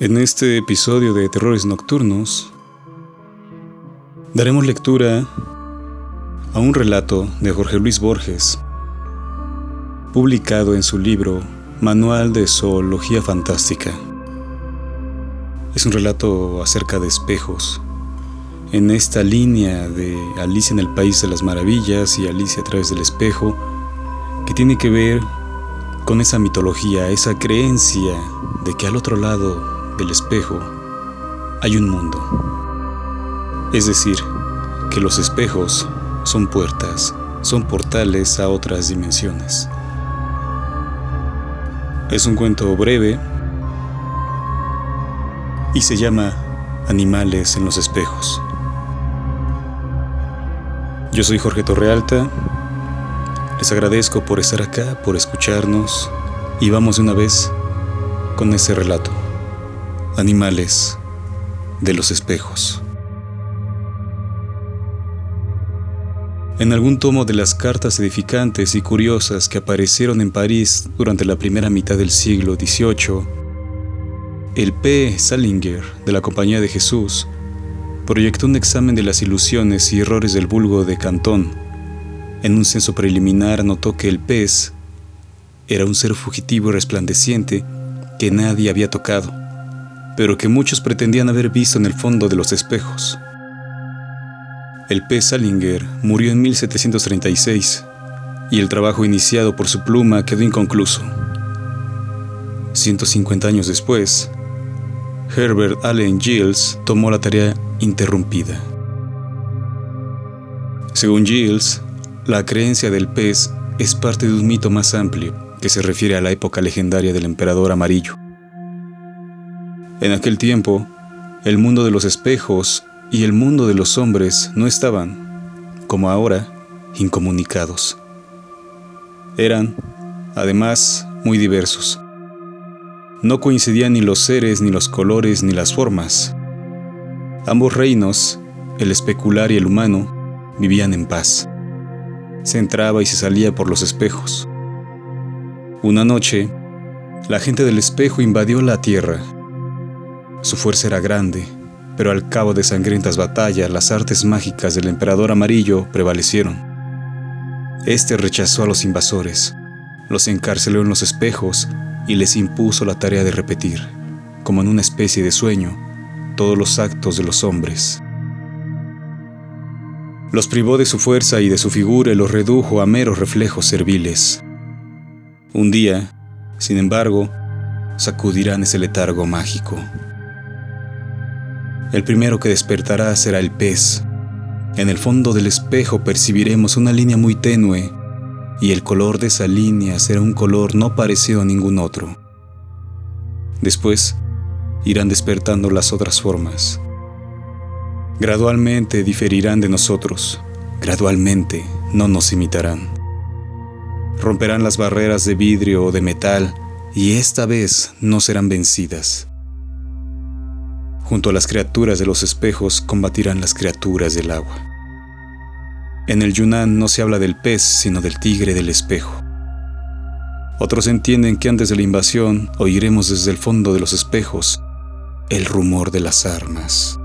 En este episodio de Terrores Nocturnos daremos lectura a un relato de Jorge Luis Borges, publicado en su libro Manual de Zoología Fantástica. Es un relato acerca de espejos, en esta línea de Alicia en el País de las Maravillas y Alicia a través del espejo, que tiene que ver con esa mitología, esa creencia de que al otro lado del espejo hay un mundo. Es decir, que los espejos son puertas, son portales a otras dimensiones. Es un cuento breve y se llama Animales en los espejos. Yo soy Jorge Torrealta. Les agradezco por estar acá, por escucharnos y vamos de una vez con ese relato animales de los espejos. En algún tomo de las cartas edificantes y curiosas que aparecieron en París durante la primera mitad del siglo XVIII, el P. Salinger de la Compañía de Jesús proyectó un examen de las ilusiones y errores del vulgo de Cantón. En un censo preliminar notó que el pez era un ser fugitivo y resplandeciente que nadie había tocado pero que muchos pretendían haber visto en el fondo de los espejos. El pez Salinger murió en 1736 y el trabajo iniciado por su pluma quedó inconcluso. 150 años después, Herbert Allen Giles tomó la tarea interrumpida. Según Giles, la creencia del pez es parte de un mito más amplio que se refiere a la época legendaria del emperador amarillo. En aquel tiempo, el mundo de los espejos y el mundo de los hombres no estaban, como ahora, incomunicados. Eran, además, muy diversos. No coincidían ni los seres, ni los colores, ni las formas. Ambos reinos, el especular y el humano, vivían en paz. Se entraba y se salía por los espejos. Una noche, la gente del espejo invadió la tierra su fuerza era grande, pero al cabo de sangrientas batallas las artes mágicas del emperador amarillo prevalecieron. Este rechazó a los invasores, los encarceló en los espejos y les impuso la tarea de repetir, como en una especie de sueño, todos los actos de los hombres. Los privó de su fuerza y de su figura y los redujo a meros reflejos serviles. Un día, sin embargo, sacudirán ese letargo mágico. El primero que despertará será el pez. En el fondo del espejo percibiremos una línea muy tenue y el color de esa línea será un color no parecido a ningún otro. Después irán despertando las otras formas. Gradualmente diferirán de nosotros, gradualmente no nos imitarán. Romperán las barreras de vidrio o de metal y esta vez no serán vencidas. Junto a las criaturas de los espejos combatirán las criaturas del agua. En el Yunnan no se habla del pez, sino del tigre del espejo. Otros entienden que antes de la invasión oiremos desde el fondo de los espejos el rumor de las armas.